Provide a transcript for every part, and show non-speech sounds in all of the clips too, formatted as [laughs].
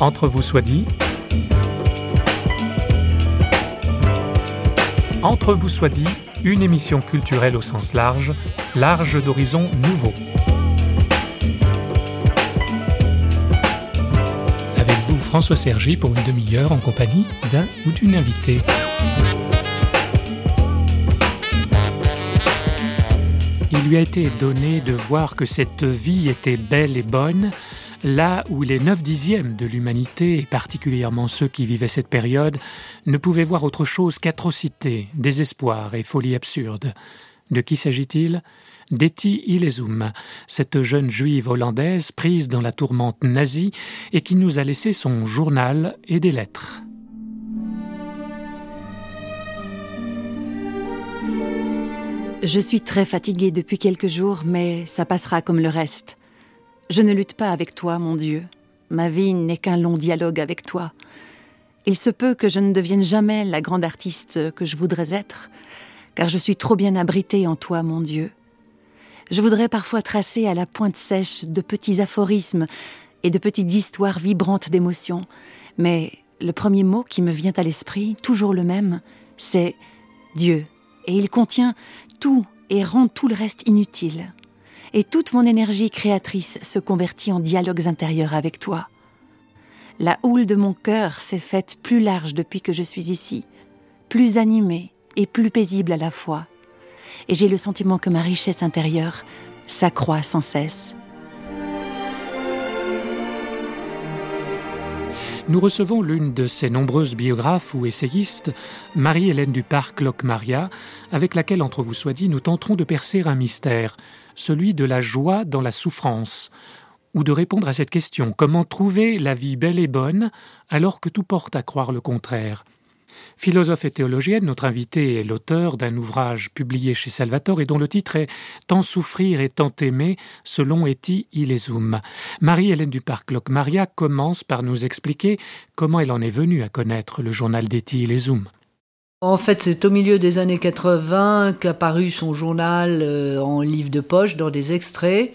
Entre vous soit dit. Entre vous soit dit, une émission culturelle au sens large, large d'horizons nouveaux. Avec vous, François Sergi, pour une demi-heure en compagnie d'un ou d'une invitée. Il lui a été donné de voir que cette vie était belle et bonne, là où les neuf dixièmes de l'humanité, et particulièrement ceux qui vivaient cette période, ne pouvaient voir autre chose qu'atrocité, désespoir et folie absurde. De qui s'agit-il? d'Etty Ilesum, cette jeune juive hollandaise prise dans la tourmente nazie et qui nous a laissé son journal et des lettres. Je suis très fatiguée depuis quelques jours, mais ça passera comme le reste. Je ne lutte pas avec toi, mon Dieu. Ma vie n'est qu'un long dialogue avec toi. Il se peut que je ne devienne jamais la grande artiste que je voudrais être, car je suis trop bien abritée en toi, mon Dieu. Je voudrais parfois tracer à la pointe sèche de petits aphorismes et de petites histoires vibrantes d'émotions, mais le premier mot qui me vient à l'esprit, toujours le même, c'est Dieu, et il contient tout et rend tout le reste inutile et toute mon énergie créatrice se convertit en dialogues intérieurs avec toi. La houle de mon cœur s'est faite plus large depuis que je suis ici, plus animée et plus paisible à la fois, et j'ai le sentiment que ma richesse intérieure s'accroît sans cesse. Nous recevons l'une de ces nombreuses biographes ou essayistes, Marie-Hélène Duparc-Locmaria, avec laquelle, entre vous soit dit, nous tenterons de percer un mystère, celui de la joie dans la souffrance, ou de répondre à cette question comment trouver la vie belle et bonne alors que tout porte à croire le contraire? Philosophe et théologienne, notre invitée est l'auteur d'un ouvrage publié chez Salvatore et dont le titre est Tant souffrir et tant aimer, selon Eti Ilesum. Marie-Hélène Duparc Maria commence par nous expliquer comment elle en est venue à connaître le journal d'Eti Ilesum. En fait, c'est au milieu des années 80 qu'apparut son journal euh, en livre de poche dans des extraits.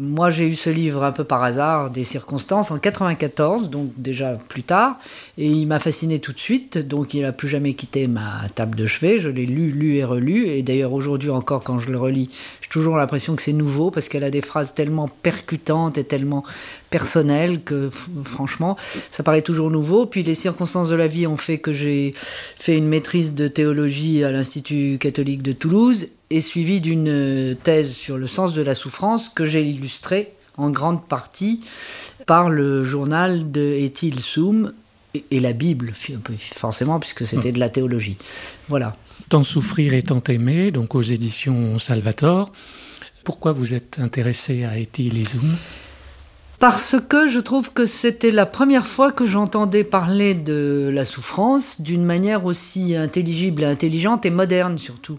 Moi, j'ai eu ce livre un peu par hasard, des circonstances, en 94, donc déjà plus tard, et il m'a fasciné tout de suite, donc il n'a plus jamais quitté ma table de chevet. Je l'ai lu, lu et relu, et d'ailleurs aujourd'hui encore, quand je le relis, j'ai toujours l'impression que c'est nouveau parce qu'elle a des phrases tellement percutantes et tellement personnel que franchement, ça paraît toujours nouveau. Puis les circonstances de la vie ont fait que j'ai fait une maîtrise de théologie à l'Institut catholique de Toulouse et suivi d'une thèse sur le sens de la souffrance que j'ai illustrée en grande partie par le journal de Ethil Soum et la Bible, forcément, puisque c'était de la théologie. Voilà. Tant souffrir et tant aimer, donc aux éditions Salvator. Pourquoi vous êtes intéressé à Ethil Soum? Parce que je trouve que c'était la première fois que j'entendais parler de la souffrance d'une manière aussi intelligible intelligente et moderne surtout.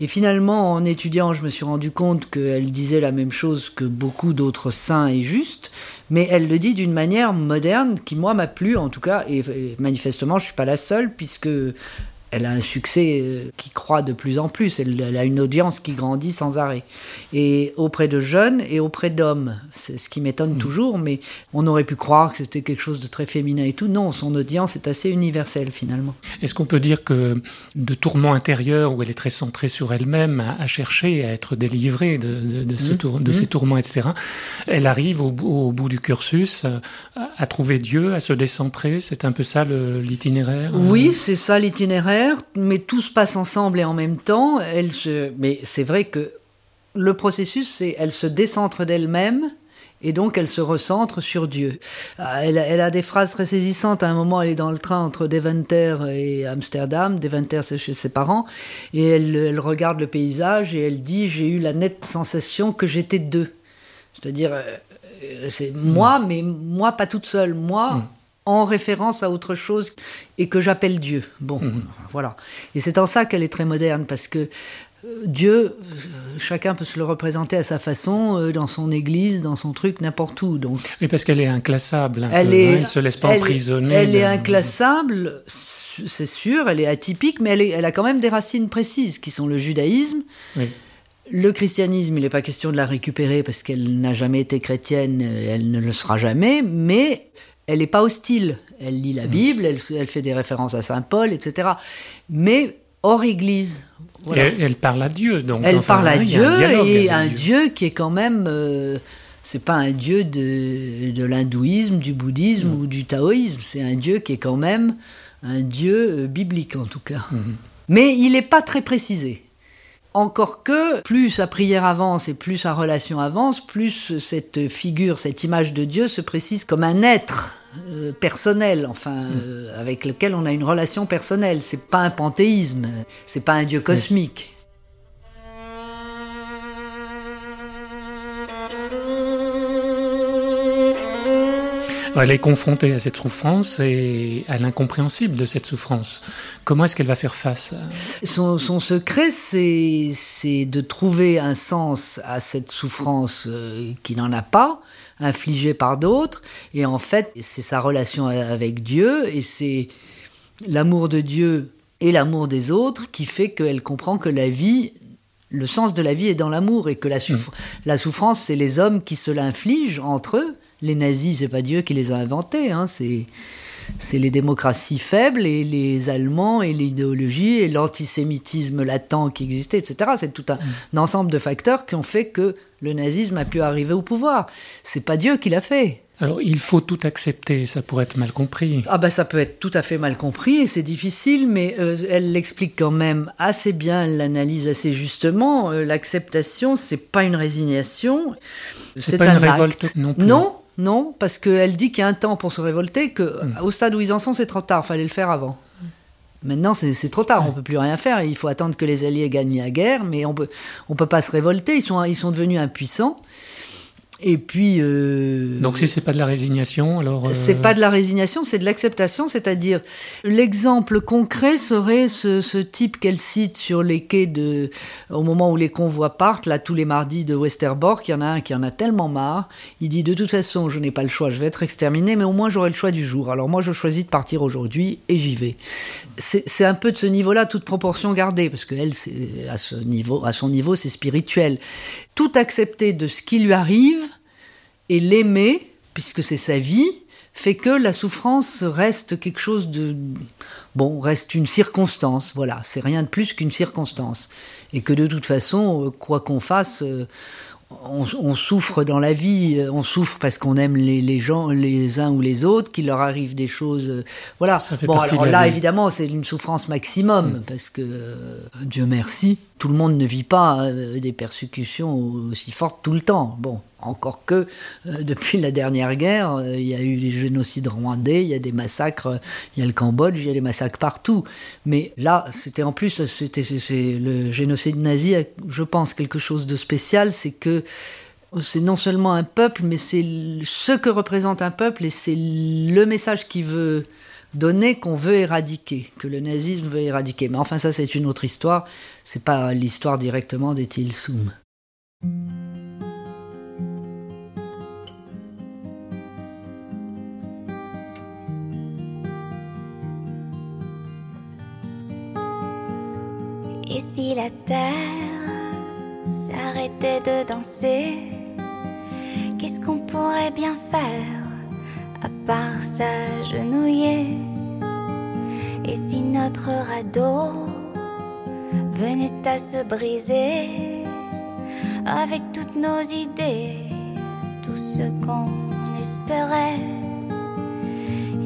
Et finalement, en étudiant, je me suis rendu compte qu'elle disait la même chose que beaucoup d'autres saints et justes, mais elle le dit d'une manière moderne qui, moi, m'a plu en tout cas, et, manifestement, je ne suis pas la seule, puisque elle a un succès euh, qui croît de plus en plus. Elle, a une audience qui grandit sans arrêt. Et auprès de jeunes et auprès d'hommes. C'est ce qui m'étonne mm. toujours, mais on aurait pu croire que c'était quelque chose de très féminin et tout. Non, son audience est assez universelle finalement. Est-ce qu'on peut dire que de tourments intérieurs, où elle est très centrée sur elle-même, à, chercher à être délivrée de, de, ce mm. tour, de mm. ces tourments, etc., elle arrive au, au bout du cursus euh, à, trouver Dieu, à se décentrer? C'est un peu ça l'itinéraire Oui, c'est ça l'itinéraire mais tout se passe ensemble et en même temps. Elle se... Mais c'est vrai que le processus, c'est elle se décentre d'elle-même et donc elle se recentre sur Dieu. Ah, elle, a des phrases très saisissantes. À un moment, elle est dans le train entre Deventer et Amsterdam. Deventer, c'est chez ses parents. Et elle, regarde le paysage et elle dit J'ai eu la nette sensation que j'étais deux. C'est-à-dire, euh, c'est moi, mais moi pas toute seule. Moi. En référence à autre chose et que j'appelle Dieu. Bon, mhm. voilà. Et c'est en ça qu'elle est très moderne, parce que euh, Dieu, euh, chacun peut se le représenter à sa façon, euh, dans son église, dans son truc, n'importe où. Donc. Mais parce qu'elle est inclassable. elle, ne hein, se laisse pas emprisonner. Elle est inclassable, c'est sûr. Elle est atypique, mais elle, elle, a quand même des racines précises, qui sont le judaïsme. Le christianisme, il n'est pas question de la récupérer parce qu'elle n'a jamais été chrétienne, elle ne le sera jamais, mais elle n'est pas hostile. Elle lit la mm. Bible, elle, elle, fait des références à Saint Paul, etc. Mais hors Église. Elle, parle à Dieu, donc. Elle parle à Dieu, et un Dieu. qui est quand même. Euh, c'est pas un Dieu de, de l'hindouisme, du bouddhisme mm. ou du taoïsme. C'est un Dieu qui est quand même un Dieu euh, biblique, en tout cas. Mm-hmm. Mais il n'est pas très précisé. Encore que, plus sa prière avance et plus sa relation avance, plus cette figure, cette image de Dieu se précise comme un être euh, personnel, enfin, mm. euh, avec lequel on a une relation personnelle. C'est pas un panthéisme, c'est pas un Dieu cosmique. Elle est confrontée à cette souffrance et à l'incompréhensible de cette souffrance. Comment est-ce qu'elle va faire face son, secret, c'est de trouver un sens à cette souffrance euh, qui n'en a pas, infligée par d'autres. Et en fait, c'est sa relation avec Dieu et c'est l'amour de Dieu et l'amour des autres qui fait qu'elle comprend que la vie le sens de la vie est dans l'amour et que la, mmh. la souffrance, c'est les hommes qui se l'infligent entre eux les nazis, c'est pas Dieu qui les a inventés, hein, c'est c'est les démocraties faibles et les Allemands et l'idéologie et l'antisémitisme latent qui existait, etc. C'est tout un, mm. ensemble de facteurs qui ont fait que le nazisme a pu arriver au pouvoir. C'est pas Dieu qui l'a fait. Alors il faut tout accepter, ça pourrait être mal compris. Ah ben ça peut être tout à fait mal compris et c'est difficile, mais euh, elle l'explique quand même assez bien, elle l'analyse assez justement. Euh, l'acceptation, c'est pas une résignation, c'est pas une révolte non plus. Non, non, parce qu'elle dit qu'il y a un temps pour se révolter, qu'au hmm. stade où ils en sont, c'est trop tard, fallait le faire avant. Maintenant, c'est trop tard, on ne peut plus rien faire. Il faut attendre que les Alliés gagnent la guerre, mais on peut, ne on peut pas se révolter. Ils sont, ils sont devenus impuissants. Et puis. Euh, Donc si c'est pas de la résignation, alors. Euh, c'est pas de la résignation, c'est de l'acceptation, c'est-à-dire l'exemple concret serait ce, type qu'elle cite sur les quais de, au moment où les convois partent, là tous les mardis de Westerbork, il y en a un qui en a tellement marre, il dit de toute façon je n'ai pas le choix, je vais être exterminé, mais au moins j'aurai le choix du jour. Alors moi je choisis de partir aujourd'hui et j'y vais. C'est un peu de ce niveau-là, toute proportion gardée, parce qu'elle, à ce niveau, à son niveau, c'est spirituel. Tout accepter de ce qui lui arrive et l'aimer, puisque c'est sa vie, fait que la souffrance reste quelque chose de... Bon, reste une circonstance, voilà, c'est rien de plus qu'une circonstance. Et que de toute façon, euh, quoi qu'on fasse, euh, on, souffre dans la vie, euh, on souffre parce qu'on aime les, gens, les uns ou les autres, qu'il leur arrive des choses. voilà. bon, alors là, évidemment, c'est une souffrance maximum, mm. parce que, Dieu merci, tout le monde ne vit pas des persécutions aussi fortes tout le temps. Bon, encore que euh, depuis la dernière guerre, euh, il y a eu les génocides rwandais, il y a des massacres, il y a le Cambodge, il y a des massacres partout. Mais là, c'était en plus, c'était le génocide nazi, je pense, quelque chose de spécial, c'est que c'est non seulement un peuple, mais c'est ce que représente un peuple et c'est le message qu'il veut donner qu'on veut éradiquer, que le nazisme veut éradiquer. Mais enfin, ça, c'est une autre histoire. C'est pas l'histoire directement des Tilsum. Si la terre s'arrêtait de danser, qu'est-ce qu'on pourrait bien faire à part s'agenouiller? Et si notre radeau venait à se briser avec toutes nos idées, tout ce qu'on espérait,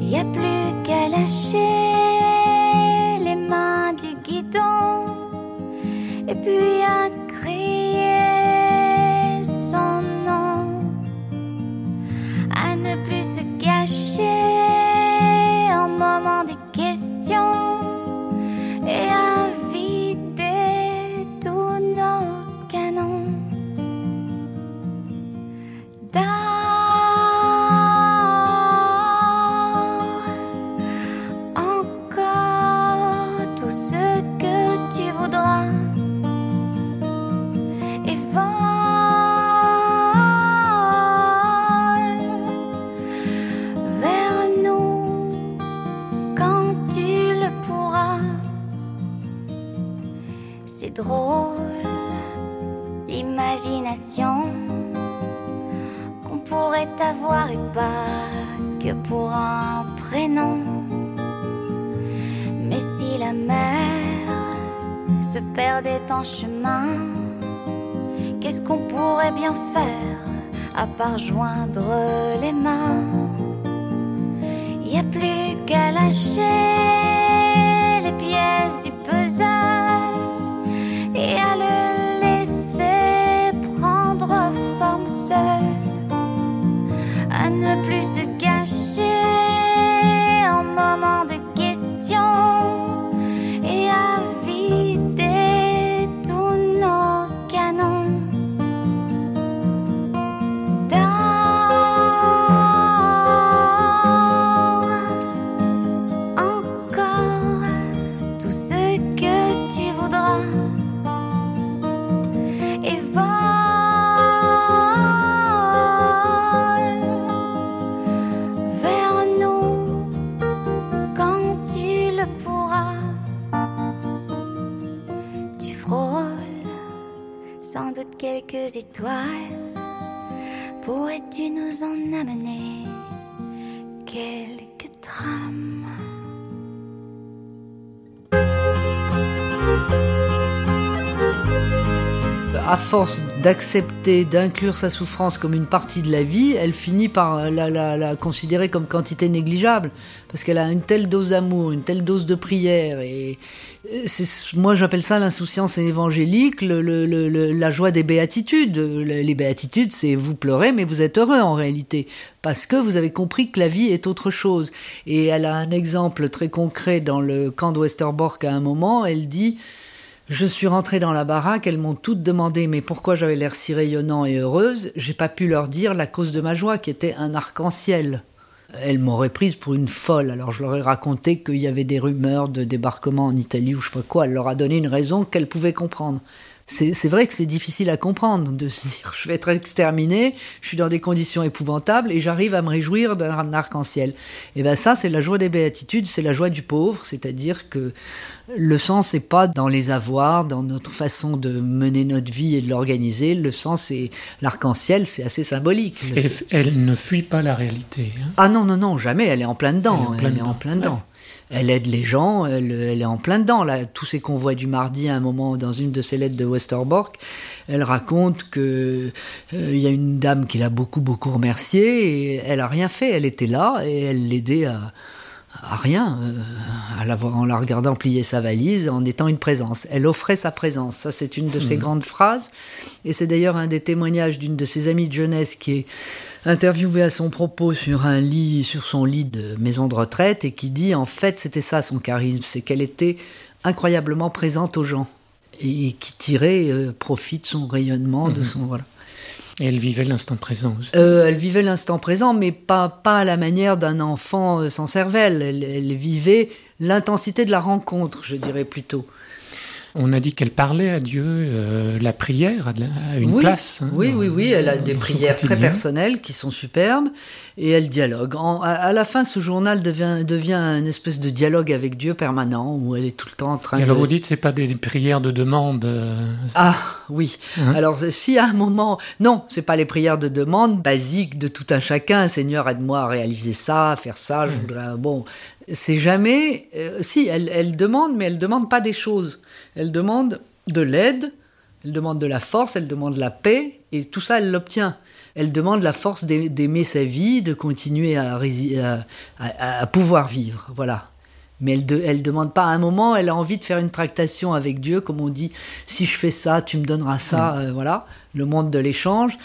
il a plus qu'à lâcher les mains du guidon et puis à qu'est-ce qu'on pourrait bien faire à part joindre les mains? Y a plus qu'à lâcher étoiles. Pourrais-tu nous en amener quelques trames? À force d'accepter, d'inclure sa souffrance comme une partie de la vie, elle finit par la, considérer comme quantité négligeable, parce qu'elle a une telle dose d'amour, une telle dose de prière, et euh, moi j'appelle ça l'insouciance évangélique, la joie des béatitudes. Le- Les béatitudes, c'est vous pleurez, mais vous êtes heureux en réalité, parce que vous avez compris que la vie est autre chose. Et elle a un exemple très concret dans le camp de Westerbork à un moment, elle dit... Je suis rentrée dans la baraque, elles m'ont toutes demandé mais pourquoi j'avais l'air si rayonnant et heureuse? J'ai pas pu leur dire la cause de ma joie qui était un arc-en-ciel. Elles m'auraient prise pour une folle, alors je leur ai raconté qu'il y avait des rumeurs de débarquement en Italie ou je sais pas quoi. Elle leur a donné une raison qu'elles pouvaient comprendre. C'est vrai que c'est difficile à comprendre de se dire je vais être exterminé, je suis dans des conditions épouvantables et j'arrive à me réjouir d'un arc-en-ciel. Et bien ça c'est la joie des béatitudes, c'est la joie du pauvre, c'est-à-dire que le sens n'est pas dans les avoirs, dans notre façon de mener notre vie et de l'organiser. Le sens, c'est l'arc-en-ciel, c'est assez symbolique. Le- Et elle ne fuit pas la réalité. hein. Ah non, non, non, jamais. Elle est en plein dedans. Elle est en plein Elle est en dedans. plein dedans. Elle aide les gens, elle, elle est en plein dedans. Là, tous ces convois du mardi, à un moment, dans une de ses lettres de Westerbork, elle raconte que euh, il y a une dame qui l'a beaucoup, beaucoup remerciée et elle a rien fait. Elle était là et elle l'aidait à, à rien, euh, à la en la regardant plier sa valise, en étant une présence. Elle offrait sa présence. Ça, c'est une de ses grandes phrases. Et c'est d'ailleurs un des témoignages d'une de ses amies de jeunesse qui est interviewée à son propos sur un lit, sur son lit de maison de retraite, et qui dit en fait c'était ça son charisme, c'est qu'elle était incroyablement présente aux gens et qui tirait euh, profit de son rayonnement, de son voilà. Et elle vivait l'instant présent aussi. Euh, elle vivait l'instant présent, mais pas, pas à la manière d'un enfant euh, sans cervelle. Elle, elle vivait l'intensité de la rencontre, je dirais plutôt. On a dit qu'elle parlait à Dieu, euh, la prière a une oui, place. hein, oui, dans- oui, oui, elle a des prières très personnelles qui sont superbes et elle dialogue. En- à, à la fin, ce journal devient, devient une espèce de dialogue avec Dieu permanent où elle est tout le temps en train Et de. alors vous dites, c'est pas des prières de demande. euh, Ah oui. Hein? Alors si à un moment, non, c'est pas les prières de demande basiques de tout un chacun. Seigneur, aide-moi à réaliser ça, à faire ça. Je voudrais. Bon, c'est jamais. euh, si elle, elle demande, mais elle demande pas des choses. Elle demande de l'aide, elle demande de la force, elle demande de la paix, et tout ça, elle l'obtient. Elle demande la force d'ai- d'aimer sa vie, de continuer à, rési- à, à- à pouvoir vivre. Voilà. Mais elle ne elle demande pas à un moment, elle a envie de faire une tractation avec Dieu, comme on dit, si je fais ça, tu me donneras ça, euh, voilà, le monde de l'échange.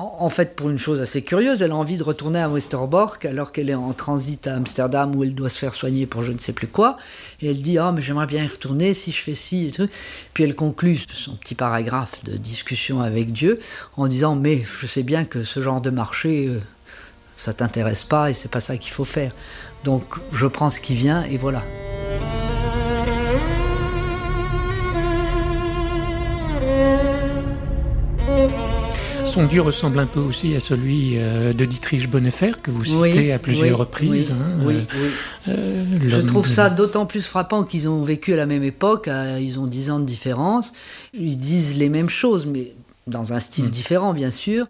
En, fait, pour une chose assez curieuse, elle a envie de retourner à Westerbork alors qu'elle est en transit à Amsterdam où elle doit se faire soigner pour je ne sais plus quoi. Et elle dit, ah, mais j'aimerais bien y retourner si je fais ci et. Puis elle conclut son petit paragraphe de discussion avec Dieu en disant, mais je sais bien que ce genre de marché, euh, ça t'intéresse pas et c'est pas ça qu'il faut faire. Donc je prends ce qui vient et voilà. Son Dieu ressemble un peu aussi à celui euh, de Dietrich Bonhoeffer, que vous Oui, citez à plusieurs oui, reprises. oui, hein, euh, euh, Je trouve ça d'autant plus frappant qu'ils ont vécu à la même époque, à- ils ont 10 ans de différence. Ils disent les mêmes choses, mais dans un style différent, bien sûr.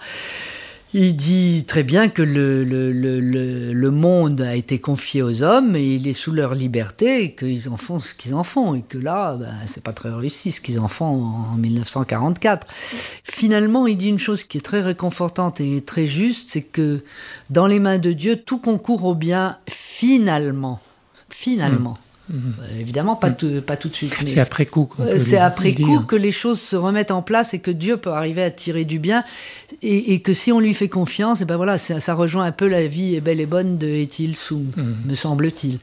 Il dit très bien que le, monde a été confié aux hommes et il est sous leur liberté et qu'ils en font ce qu'ils en font. Et que là, ben, c'est pas très réussi ce qu'ils en font en 1944. Finalement, il dit une chose qui est très réconfortante et très juste c'est que dans les mains de Dieu, tout concourt au bien finalement. Finalement. Mmh. Euh, évidemment, pas, tout, pas tout de suite. C'est après coup. Euh, c'est après coup que les choses se remettent en place et que Dieu peut arriver à tirer du bien. Et, que si on lui fait confiance, et ben voilà, ça, ça, rejoint un peu la vie est belle et bonne de Etil Sou, mm. me semble-t-il.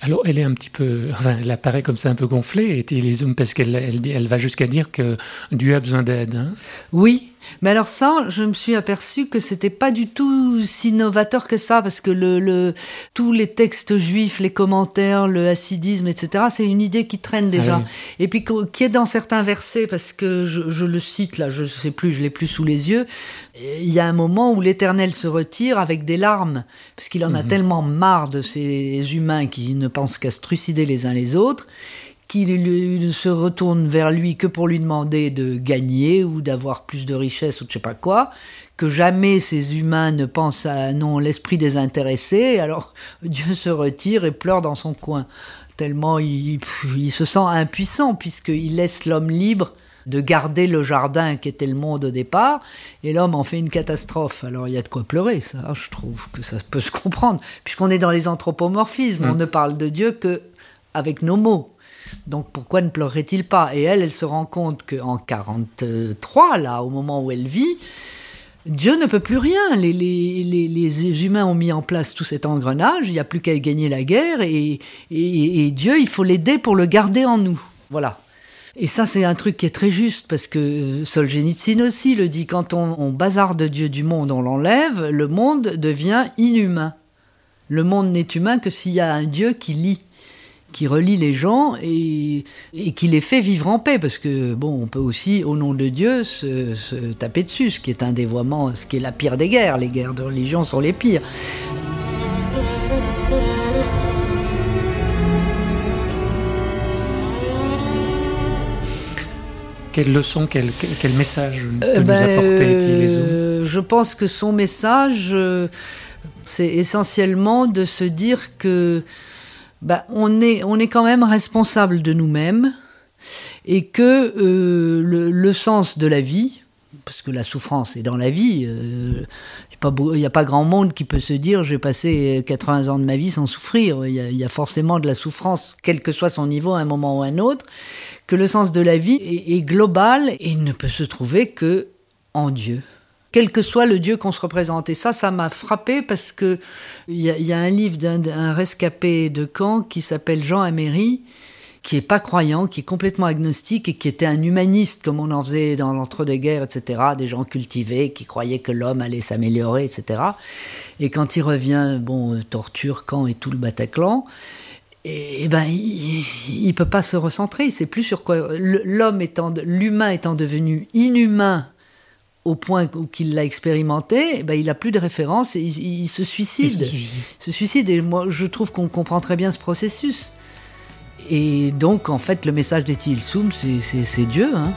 Alors, elle est un petit peu. Enfin, elle apparaît comme ça un peu gonflée, et parce qu'elle elle, elle, va jusqu'à dire que Dieu a besoin d'aide. Hein. oui, mais alors ça, je me suis aperçu que c'était pas du tout si novateur que ça, parce que le, tous les textes juifs, les commentaires, le hassidisme, etc., c'est une idée qui traîne déjà. Ah Et puis qui est dans certains versets, parce que je, le cite là, je ne sais plus, je l'ai plus sous les yeux. Il y a un moment où l'Éternel se retire avec des larmes, parce qu'il en a mhm. tellement marre de ces humains qui ne pensent qu'à se trucider les uns les autres qu'il ne se retourne vers lui que pour lui demander de gagner ou d'avoir plus de richesse ou je sais pas quoi, que jamais ces humains ne pensent à non l'esprit désintéressé, alors [laughs] Dieu se retire et pleure dans son coin, tellement il, il se sent impuissant puisqu'il laisse l'homme libre de garder le jardin qui était le monde au départ, et l'homme en fait une catastrophe. Alors il y a de quoi pleurer, ça, je trouve que ça peut se comprendre, puisqu'on est dans les anthropomorphismes, on mm. ne parle de Dieu que avec nos mots. Donc pourquoi ne pleurerait-il pas? Et elle, elle se rend compte qu'en 43, là, au moment où elle vit, Dieu ne peut plus rien. Les, les, humains ont mis en place tout cet engrenage, il n'y a plus qu'à gagner la guerre, et, Dieu, il faut l'aider pour le garder en nous. Voilà. Et ça, c'est un truc qui est très juste, parce que Solzhenitsyn aussi le dit, quand on, on bazarde Dieu du monde, on l'enlève, le monde devient inhumain. Le monde n'est humain que s'il y a un Dieu qui lit qui relie les gens et, qui les fait vivre en paix. Parce que, bon, on peut aussi, au nom de Dieu, se, taper dessus, ce qui est un dévoiement, ce qui est la pire des guerres. Les guerres de religion sont les pires. Quelle leçon, quel, message peut euh, nous ben, apporter euh, Je pense que son message, euh, c'est essentiellement de se dire que bah, on, est, on est quand même responsable de nous-mêmes et que euh, le, sens de la vie, parce que la souffrance est dans la vie, euh, il n'y a pas grand monde qui peut se dire j'ai passé 80 ans de ma vie sans souffrir. Il y, a, forcément de la souffrance, quel que soit son niveau à un moment ou à un autre, que le sens de la vie est, est global et ne peut se trouver que en Dieu quel que soit le Dieu qu'on se représente. Et ça, ça m'a frappé parce que il y, a un livre d'un rescapé de Caen qui s'appelle Jean Améry, qui est pas croyant, qui est complètement agnostique et qui était un humaniste comme on en faisait dans l'entre-deux-guerres, etc. Des gens cultivés qui croyaient que l'homme allait s'améliorer, etc. Et quand il revient, bon, torture, camp et tout le Bataclan, et, ben il, il peut pas se recentrer, il sait plus sur quoi. L'homme étant, l'humain étant devenu inhumain au point qu'il l'a expérimenté, eh ben, il n'a plus de référence et il, se suicide. Il se suicide. Et moi, je trouve qu'on comprend très bien ce processus. Et donc, en fait, le message d'Etil Soum, c'est Dieu. Hein.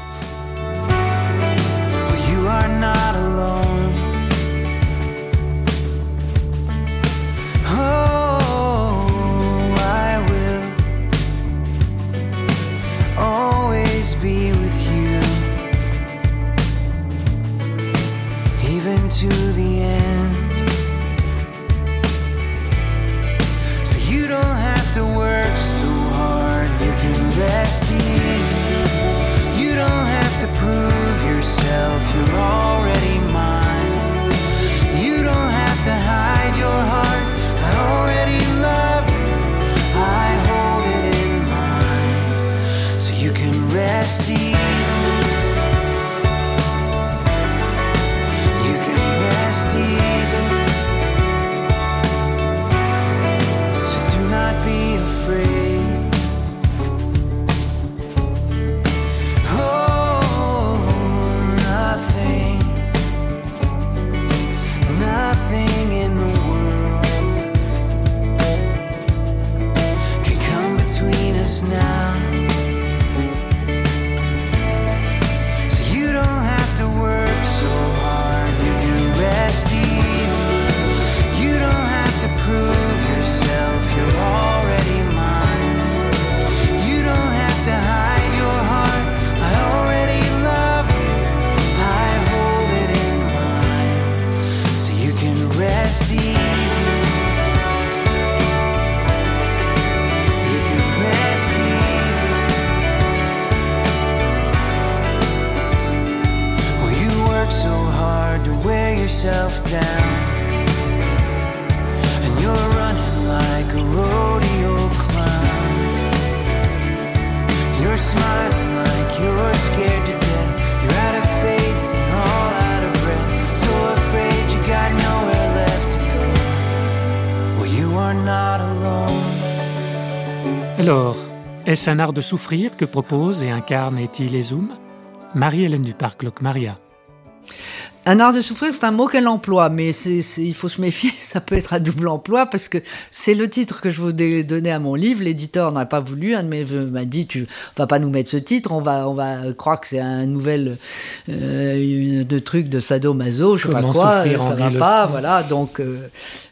Alors, est-ce un art de souffrir que propose et incarne Etty Lezoum? Marie-Hélène Duparc, Locmaria. Un art de souffrir, c'est un mot qu'elle emploie, mais il faut se méfier, [laughs] ça peut être à double emploi, parce que c'est le titre que je voulais donner à mon livre. L'éditeur n'a pas voulu, un de mes vœux m'a dit, tu vas pas nous mettre ce titre, on va, on va croire que c'est un nouvel euh, de truc de sadomaso, je sais pas Comment quoi, souffrir ça va pas, voilà, donc euh,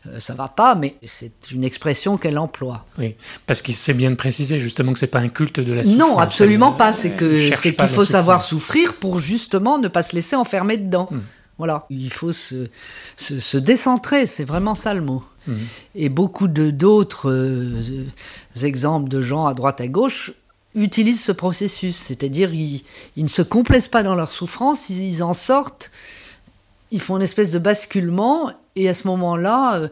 euh, ça va pas, mais c'est une expression qu'elle emploie. Oui, parce qu'il c'est bien de préciser justement que c'est pas un culte de la souffrance. Non, absolument pas. C'est pas qu'il faut savoir souffrir pour justement ne pas se laisser enfermer dedans. Hmm. Voilà, il faut se, se, se décentrer, c'est vraiment ça le mot. Mhm. Et beaucoup de d'autres euh, exemples de gens à droite à gauche utilisent ce processus, c'est-à-dire ils, ils ne se complaisent pas dans leur souffrance, ils, ils en sortent, ils font une espèce de basculement, et à ce moment-là, euh,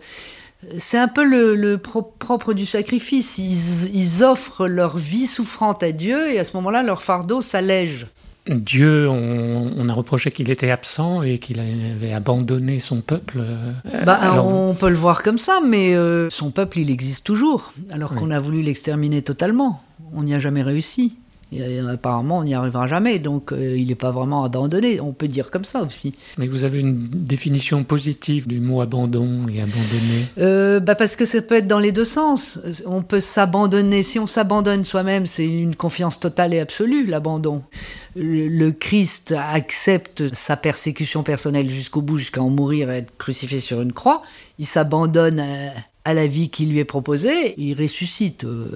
c'est un peu le, le pro- propre du sacrifice. Ils, ils offrent leur vie souffrante à Dieu et à ce moment-là, leur fardeau s'allège. Dieu, on, on a reproché qu'il était absent et qu'il avait abandonné son peuple. euh, Bah, alors- on peut le voir comme ça, mais euh, son peuple, il existe toujours, alors Oui. qu'on a voulu l'exterminer totalement. On n'y a jamais réussi. Et apparemment, on n'y arrivera jamais, donc euh, il n'est pas vraiment abandonné. On peut dire comme ça aussi. Mais vous avez une définition positive du mot abandon et abandonné. Euh, bah parce que ça peut être dans les deux sens. On peut s'abandonner. Si on s'abandonne soi-même, c'est une confiance totale et absolue, l'abandon. Le, le Christ accepte sa persécution personnelle jusqu'au bout, jusqu'à en mourir et être crucifié sur une croix. Il s'abandonne à, la vie qui lui est proposée. Il ressuscite. Euh,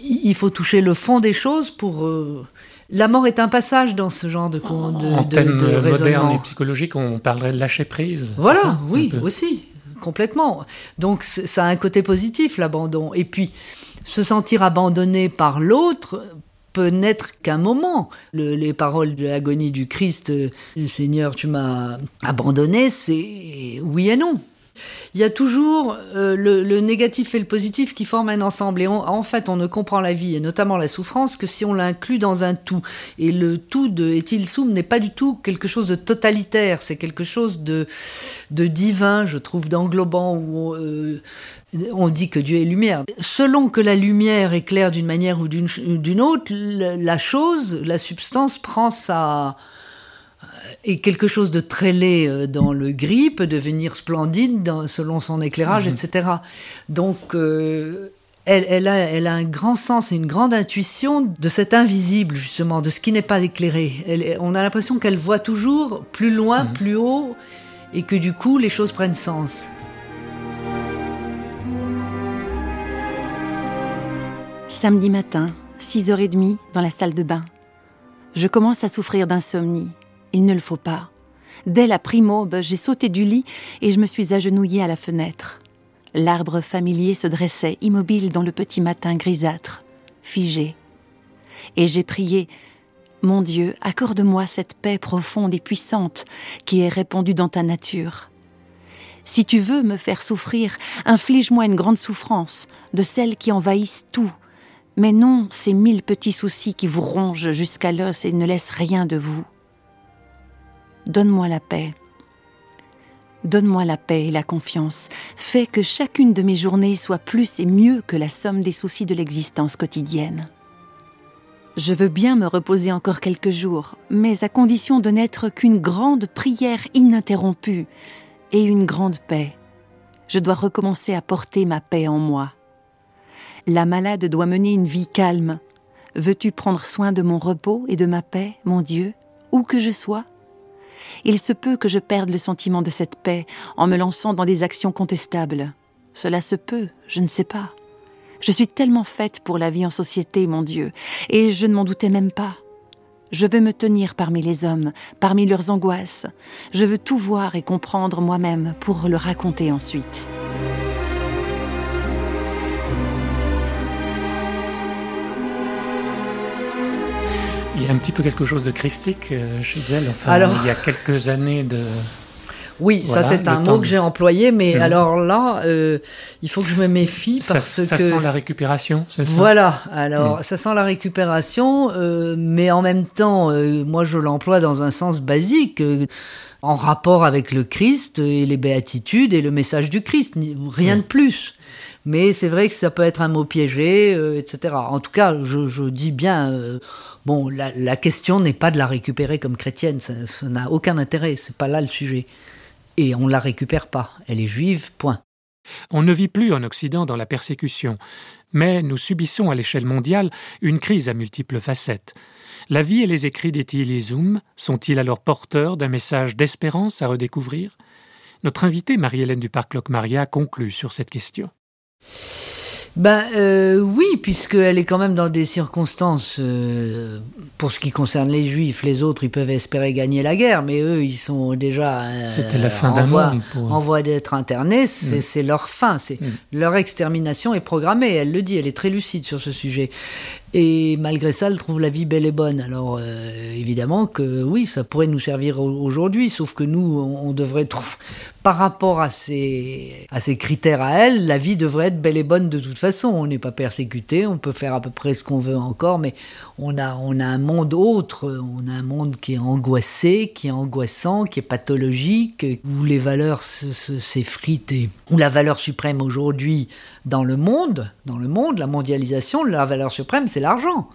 il faut toucher le fond des choses pour. euh, La mort est un passage dans ce genre de, de, en de- modernes raisonnement. et psychologiques, on parlerait de lâcher prise. Voilà, ça, oui, aussi, complètement. Donc ça a un côté positif, l'abandon. Et puis, se sentir abandonné par l'autre peut n'être qu'un moment. Le- les paroles de l'agonie du Christ, euh, Seigneur, tu m'as abandonné, c'est oui et non. Il y a toujours euh, le, négatif et le positif qui forment un ensemble. Et en fait, on ne comprend la vie, et notamment la souffrance, que si on l'inclut dans un tout. Et le tout de Etil Soum n'est pas du tout quelque chose de totalitaire, c'est quelque chose de, divin, je trouve, d'englobant, où euh, on dit que Dieu est lumière. Selon que la lumière éclaire d'une manière ou d'une autre, la chose, la substance prend sa et quelque chose de très laid euh, dans le gris peut devenir splendide dans- selon son éclairage, etc. Donc, euh, elle, elle a, elle a un grand sens et une grande intuition de cet invisible, justement, de ce qui n'est pas éclairé. Elle- on a l'impression qu'elle voit toujours plus loin, plus haut, et que du coup, les choses prennent sens. Samedi matin, 6h30, dans la salle de bain. Je commence à souffrir d'insomnie. Il ne le faut pas. Dès la prime aube, j'ai sauté du lit et je me suis agenouillée à la fenêtre. L'arbre familier se dressait immobile dans le petit matin grisâtre, figé. Et j'ai prié Mon Dieu, accorde-moi cette paix profonde et puissante qui est répandue dans ta nature. Si tu veux me faire souffrir, inflige-moi une grande souffrance, de celles qui envahissent tout. Mais non ces mille petits soucis qui vous rongent jusqu'à l'os et ne laissent rien de vous. Donne-moi la paix. Donne-moi la paix et la confiance. Fais que chacune de mes journées soit plus et mieux que la somme des soucis de l'existence quotidienne. Je veux bien me reposer encore quelques jours, mais à condition de n'être qu'une grande prière ininterrompue et une grande paix. Je dois recommencer à porter ma paix en moi. La malade doit mener une vie calme. Veux-tu prendre soin de mon repos et de ma paix, mon Dieu, où que je sois? Il se peut que je perde le sentiment de cette paix en me lançant dans des actions contestables. Cela se peut, je ne sais pas. Je suis tellement faite pour la vie en société, mon Dieu, et je ne m'en doutais même pas. Je veux me tenir parmi les hommes, parmi leurs angoisses. Je veux tout voir et comprendre moi-même pour le raconter ensuite. Il y a un petit peu quelque chose de christique euh, chez elle. Enfin, Alors- il y a quelques années de. Oui, Voilà, ça c'est un mot que j'ai employé, mais Mhm. alors là, euh, il faut que je me méfie Ça, parce ça que sent la récupération, c'est ça? Voilà. Alors Mm. ça sent la récupération, euh, mais en même temps, euh, moi je l'emploie dans un sens basique. en rapport avec le Christ et les béatitudes et le message du Christ, rien de plus. Mais c'est vrai que ça peut être un mot piégé, etc. En tout cas, je, je dis bien, bon, la, question n'est pas de la récupérer comme chrétienne, ça n'a aucun intérêt, c'est pas là le sujet. Et on la récupère pas, elle est juive, point. On ne vit plus en Occident dans la persécution, mais nous subissons à l'échelle mondiale une crise à multiples facettes. La vie et les écrits d'Étienne sont-ils alors porteurs d'un message d'espérance à redécouvrir? Notre invitée Marie-Hélène Duparc-Locmaria conclut sur cette question. Ben euh, oui, puisqu'elle est quand même dans des circonstances, euh, pour ce qui concerne les juifs, les autres, ils peuvent espérer gagner la guerre, mais eux, ils sont déjà euh, C'était la fin en voie- monde. Pour... en voie d'être internés, c'est Mm. leur fin, c'est Mm. leur extermination est programmée. Elle le dit, elle est très lucide sur ce sujet. Et malgré ça, elle trouve la vie belle et bonne. Alors euh, évidemment que oui, ça pourrait nous servir au- aujourd'hui, sauf que nous, on, devrait trouver, par rapport à ces, à ces critères à elle, la vie devrait être belle et bonne de toute façon. On n'est pas persécuté, on peut faire à peu près ce qu'on veut encore, mais on a, on a un monde autre, on a un monde qui est angoissé, qui est angoissant, qui est pathologique, où les valeurs se- se- s'effritent où la valeur suprême aujourd'hui dans le monde, dans le monde, la mondialisation, la valeur suprême, c'est l'argent.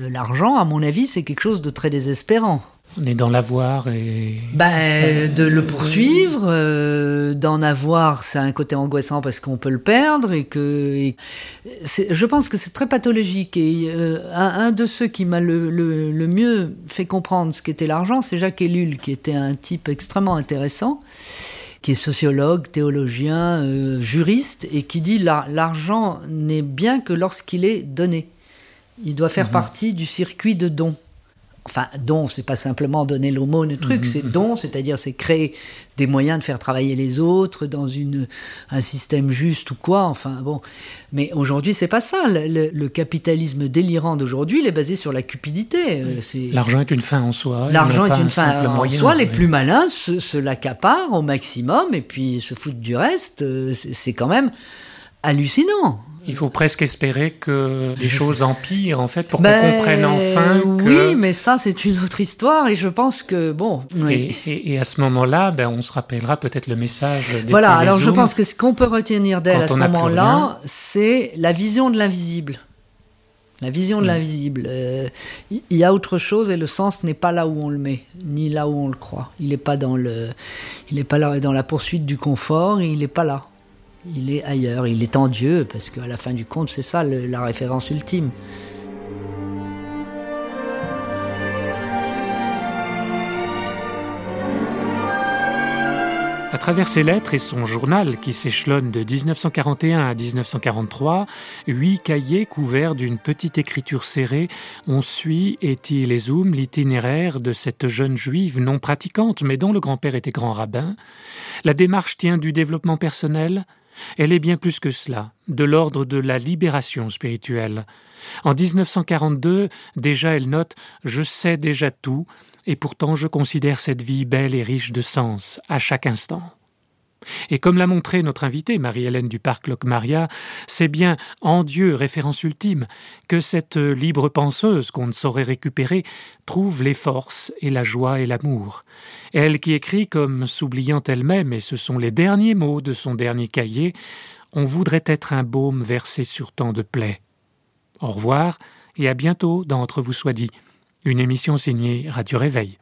Euh, L'argent, à mon avis, c'est quelque chose de très désespérant. On est dans l'avoir et. Ben, de le poursuivre, euh, d'en avoir, c'est un côté angoissant parce qu'on peut le perdre et que et je pense que c'est très pathologique. Et euh, un, un de ceux qui m'a le, le- le mieux fait comprendre ce qu'était l'argent, c'est Jacques Ellul, qui était un type extrêmement intéressant, qui est sociologue, théologien, euh, juriste, et qui dit la- l'argent n'est bien que lorsqu'il est donné. Il doit faire partie du circuit de dons. Enfin, don, c'est pas simplement donner l'aumône, truc, c'est don, c'est-à-dire c'est créer des moyens de faire travailler les autres dans une, un système juste ou quoi. Enfin bon, mais aujourd'hui c'est pas ça. Le, capitalisme délirant d'aujourd'hui, il est basé sur la cupidité. Euh, L'argent est une fin en soi. L'argent est une un fin en moyen, soi. Les oui. plus malins se, se l'accaparent au maximum et puis se foutent du reste. Euh, c'est quand même hallucinant. Il faut presque espérer que les choses empirent, en fait, pour Ben, qu'on comprenne enfin que. Oui, mais ça, c'est une autre histoire et je pense que, bon. oui. Et, et- et à ce moment-là, ben, on se rappellera peut-être le message des Voilà, alors je pense que ce qu'on peut retenir d'elle à ce moment-là, c'est la vision de l'invisible. La vision de Mm. l'invisible. Euh, Il y a autre chose et le sens n'est pas là où on le met, ni là où on le croit. Il n'est pas dans le, il est pas là dans la poursuite du confort. Il n'est pas là. Il est ailleurs. Il est en Dieu parce qu'à la fin du compte, c'est ça la référence ultime. À travers ses lettres et son journal qui s'échelonne de 1941 à 1943, huit cahiers couverts d'une petite écriture serrée, on suit Etty Lezoum l'itinéraire de cette jeune juive non pratiquante mais dont le grand-père était grand rabbin. La démarche tient du développement personnel, elle est bien plus que cela, de l'ordre de la libération spirituelle. En 1942, déjà elle note Je sais déjà tout, et pourtant je considère cette vie belle et riche de sens à chaque instant. Et comme l'a montré notre invitée Marie-Hélène Duparc-Locmaria, c'est bien en Dieu, référence ultime, que cette libre penseuse qu'on ne saurait récupérer trouve les forces et la joie et l'amour. Elle qui écrit comme s'oubliant elle-même, et ce sont les derniers mots de son dernier cahier, on voudrait être un baume versé sur tant de plaies. Au revoir et à bientôt dans Entre vous soit dit, une émission signée Radio Réveil.